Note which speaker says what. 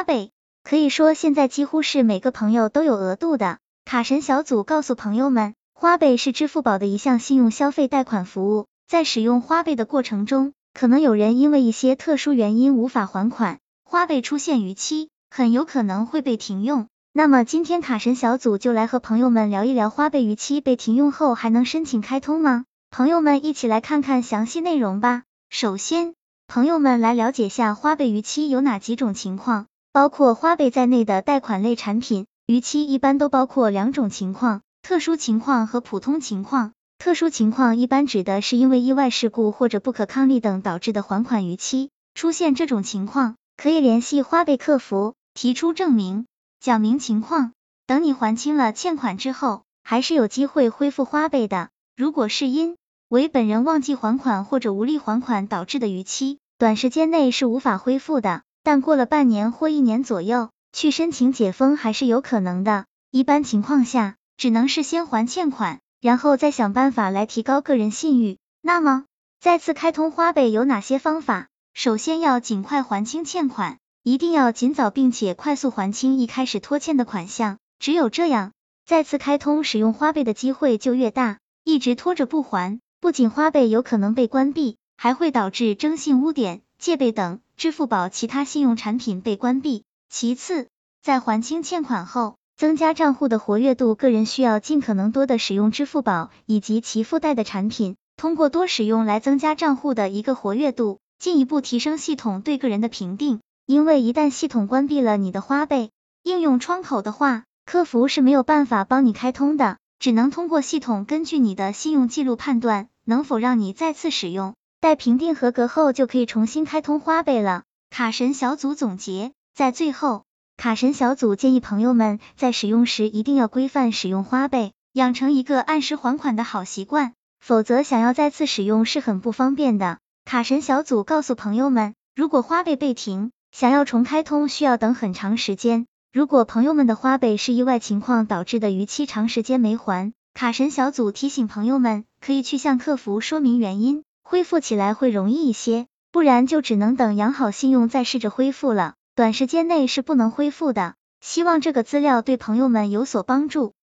Speaker 1: 花呗，可以说现在几乎是每个朋友都有额度的。卡神小组告诉朋友们，花呗是支付宝的一项信用消费贷款服务，在使用花呗的过程中，可能有人因为一些特殊原因无法还款，花呗出现逾期，很有可能会被停用。那么今天卡神小组就来和朋友们聊一聊花呗逾期被停用后还能申请开通吗？朋友们一起来看看详细内容吧。首先，朋友们来了解下花呗逾期有哪几种情况，包括花呗在内的贷款类产品逾期一般都包括两种情况：特殊情况和普通情况。特殊情况一般指的是因为意外事故或者不可抗力等导致的还款逾期。出现这种情况，可以联系花呗客服提出证明。讲明情况，等你还清了欠款之后，还是有机会恢复花呗的。如果是因为本人忘记还款或者无力还款导致的逾期，短时间内是无法恢复的，但过了半年或一年左右，去申请解封还是有可能的。一般情况下，只能是先还欠款，然后再想办法来提高个人信誉。那么，再次开通花呗有哪些方法？首先要尽快还清欠款。一定要尽早并且快速还清一开始拖欠的款项，只有这样，再次开通使用花呗的机会就越大。一直拖着不还，不仅花呗有可能被关闭，还会导致征信、污点、借呗等支付宝其他信用产品被关闭。其次，在还清欠款后，增加账户的活跃度，个人需要尽可能多的使用支付宝以及其附带的产品，通过多使用来增加账户的一个活跃度，进一步提升系统对个人的评定。因为一旦系统关闭了你的花呗应用窗口的话，客服是没有办法帮你开通的，只能通过系统根据你的信用记录判断能否让你再次使用，待评定合格后就可以重新开通花呗了。卡神小组总结，在最后，卡神小组建议朋友们在使用时一定要规范使用花呗，养成一个按时还款的好习惯，否则想要再次使用是很不方便的。卡神小组告诉朋友们，如果花呗被停，想要重开通需要等很长时间，如果朋友们的花呗是意外情况导致的逾期长时间没还，卡神小组提醒朋友们可以去向客服说明原因，恢复起来会容易一些，不然就只能等养好信用再试着恢复了，短时间内是不能恢复的。希望这个资料对朋友们有所帮助。